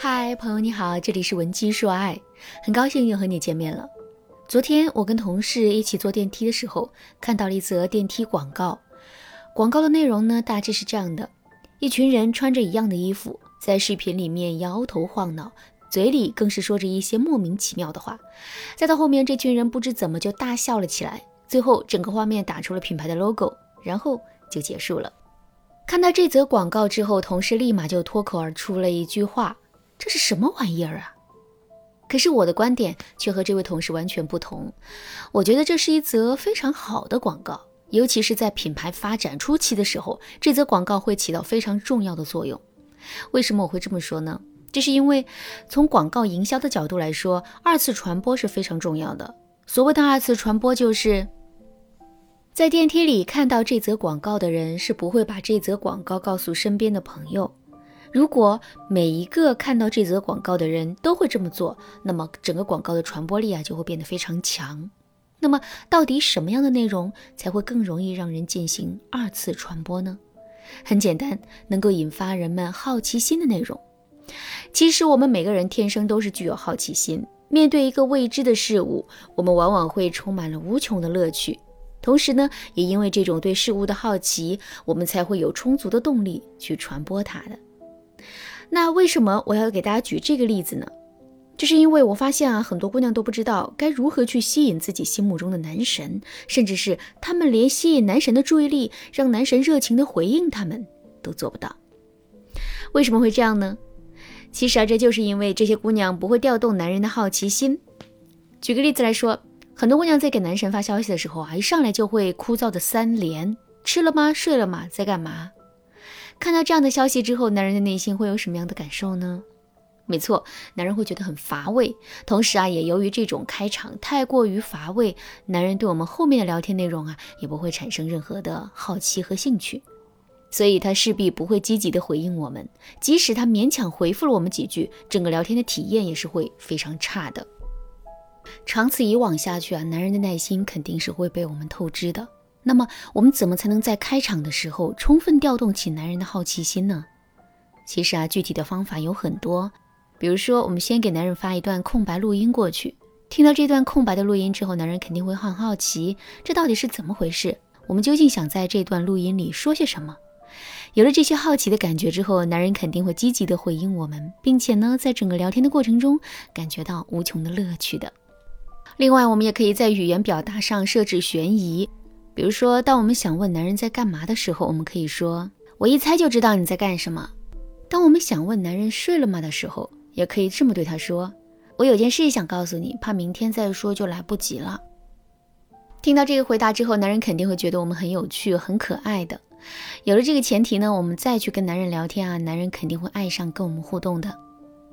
嗨，朋友你好，这里是文姬说爱，很高兴又和你见面了。昨天我跟同事一起坐电梯的时候，看到了一则电梯广告。广告的内容呢，大致是这样的：一群人穿着一样的衣服，在视频里面摇头晃脑，嘴里更是说着一些莫名其妙的话。再到后面，这群人不知怎么就大笑了起来。最后，整个画面打出了品牌的 logo，然后就结束了。看到这则广告之后，同事立马就脱口而出了一句话。这是什么玩意儿啊？可是我的观点却和这位同事完全不同。我觉得这是一则非常好的广告，尤其是在品牌发展初期的时候，这则广告会起到非常重要的作用。为什么我会这么说呢？这是因为从广告营销的角度来说，二次传播是非常重要的。所谓的二次传播，就是在电梯里看到这则广告的人是不会把这则广告告诉身边的朋友。如果每一个看到这则广告的人都会这么做，那么整个广告的传播力啊就会变得非常强。那么，到底什么样的内容才会更容易让人进行二次传播呢？很简单，能够引发人们好奇心的内容。其实，我们每个人天生都是具有好奇心，面对一个未知的事物，我们往往会充满了无穷的乐趣。同时呢，也因为这种对事物的好奇，我们才会有充足的动力去传播它的。那为什么我要给大家举这个例子呢？就是因为我发现啊，很多姑娘都不知道该如何去吸引自己心目中的男神，甚至是她们连吸引男神的注意力，让男神热情的回应她们都做不到。为什么会这样呢？其实啊，这就是因为这些姑娘不会调动男人的好奇心。举个例子来说，很多姑娘在给男神发消息的时候啊，一上来就会枯燥的三连：吃了吗？睡了吗？在干嘛？看到这样的消息之后，男人的内心会有什么样的感受呢？没错，男人会觉得很乏味。同时啊，也由于这种开场太过于乏味，男人对我们后面的聊天内容啊，也不会产生任何的好奇和兴趣，所以他势必不会积极的回应我们。即使他勉强回复了我们几句，整个聊天的体验也是会非常差的。长此以往下去啊，男人的耐心肯定是会被我们透支的。那么我们怎么才能在开场的时候充分调动起男人的好奇心呢？其实啊，具体的方法有很多。比如说，我们先给男人发一段空白录音过去，听到这段空白的录音之后，男人肯定会很好奇，这到底是怎么回事？我们究竟想在这段录音里说些什么？有了这些好奇的感觉之后，男人肯定会积极的回应我们，并且呢，在整个聊天的过程中感觉到无穷的乐趣的。另外，我们也可以在语言表达上设置悬疑。比如说，当我们想问男人在干嘛的时候，我们可以说：“我一猜就知道你在干什么。”当我们想问男人睡了吗的时候，也可以这么对他说：“我有件事想告诉你，怕明天再说就来不及了。”听到这个回答之后，男人肯定会觉得我们很有趣、很可爱的。有了这个前提呢，我们再去跟男人聊天啊，男人肯定会爱上跟我们互动的。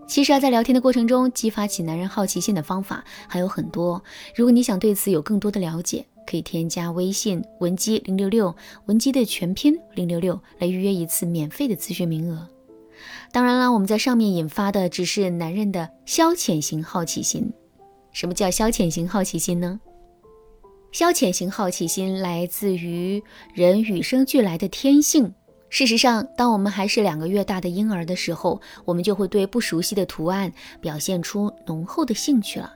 其实啊，在聊天的过程中，激发起男人好奇心的方法还有很多。如果你想对此有更多的了解，可以添加微信文姬零六六，文姬的全拼零六六来预约一次免费的咨询名额。当然了，我们在上面引发的只是男人的消遣型好奇心。什么叫消遣型好奇心呢？消遣型好奇心来自于人与生俱来的天性。事实上，当我们还是两个月大的婴儿的时候，我们就会对不熟悉的图案表现出浓厚的兴趣了。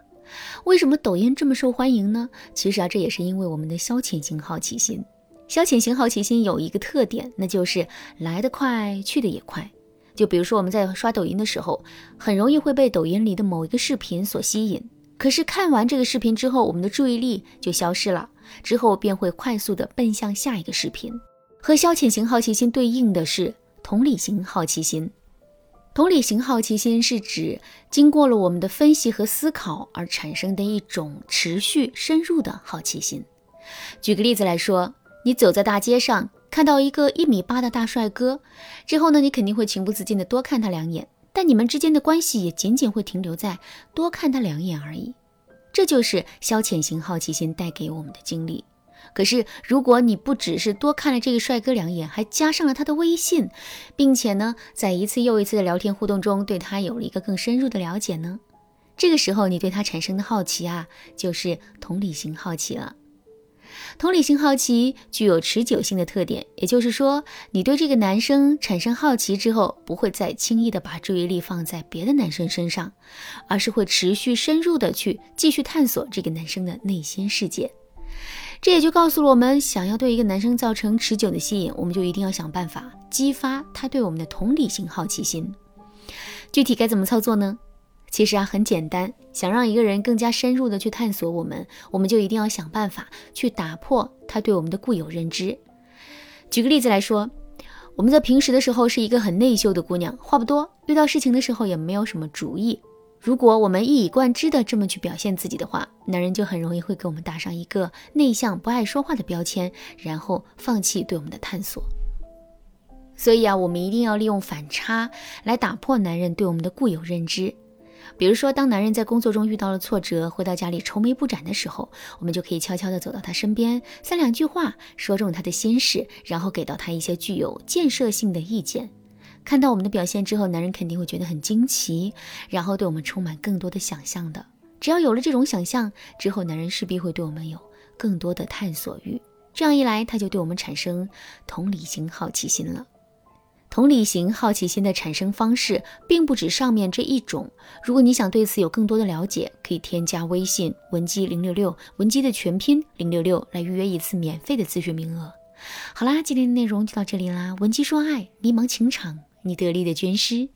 为什么抖音这么受欢迎呢？其实啊，这也是因为我们的消遣型好奇心。消遣型好奇心有一个特点，那就是来得快，去的也快。就比如说我们在刷抖音的时候，很容易会被抖音里的某一个视频所吸引。可是看完这个视频之后，我们的注意力就消失了，之后便会快速的奔向下一个视频。和消遣型好奇心对应的是同理型好奇心。同理型好奇心是指经过了我们的分析和思考而产生的一种持续深入的好奇心。举个例子来说，你走在大街上，看到一个一米八的大帅哥，之后呢，你肯定会情不自禁的多看他两眼，但你们之间的关系也仅仅会停留在多看他两眼而已。这就是消遣型好奇心带给我们的经历。可是，如果你不只是多看了这个帅哥两眼，还加上了他的微信，并且呢，在一次又一次的聊天互动中，对他有了一个更深入的了解呢，这个时候你对他产生的好奇啊，就是同理心好奇了。同理心好奇具有持久性的特点，也就是说，你对这个男生产生好奇之后，不会再轻易的把注意力放在别的男生身上，而是会持续深入的去继续探索这个男生的内心世界。这也就告诉了我们，想要对一个男生造成持久的吸引，我们就一定要想办法激发他对我们的同理心好奇心。具体该怎么操作呢？其实啊，很简单。想让一个人更加深入的去探索我们，我们就一定要想办法去打破他对我们的固有认知。举个例子来说，我们在平时的时候是一个很内秀的姑娘，话不多，遇到事情的时候也没有什么主意。如果我们一以贯之的这么去表现自己的话，男人就很容易会给我们打上一个内向、不爱说话的标签，然后放弃对我们的探索。所以啊，我们一定要利用反差来打破男人对我们的固有认知。比如说，当男人在工作中遇到了挫折，回到家里愁眉不展的时候，我们就可以悄悄地走到他身边，三两句话说中他的心事，然后给到他一些具有建设性的意见。看到我们的表现之后，男人肯定会觉得很惊奇，然后对我们充满更多的想象的。只要有了这种想象之后，男人势必会对我们有更多的探索欲。这样一来，他就对我们产生同理心、好奇心了。同理心、好奇心的产生方式，并不止上面这一种。如果你想对此有更多的了解，可以添加微信文姬零六六，文姬的全拼零六六，来预约一次免费的咨询名额。好啦，今天的内容就到这里啦。文姬说爱，迷茫情场。你得力的军师。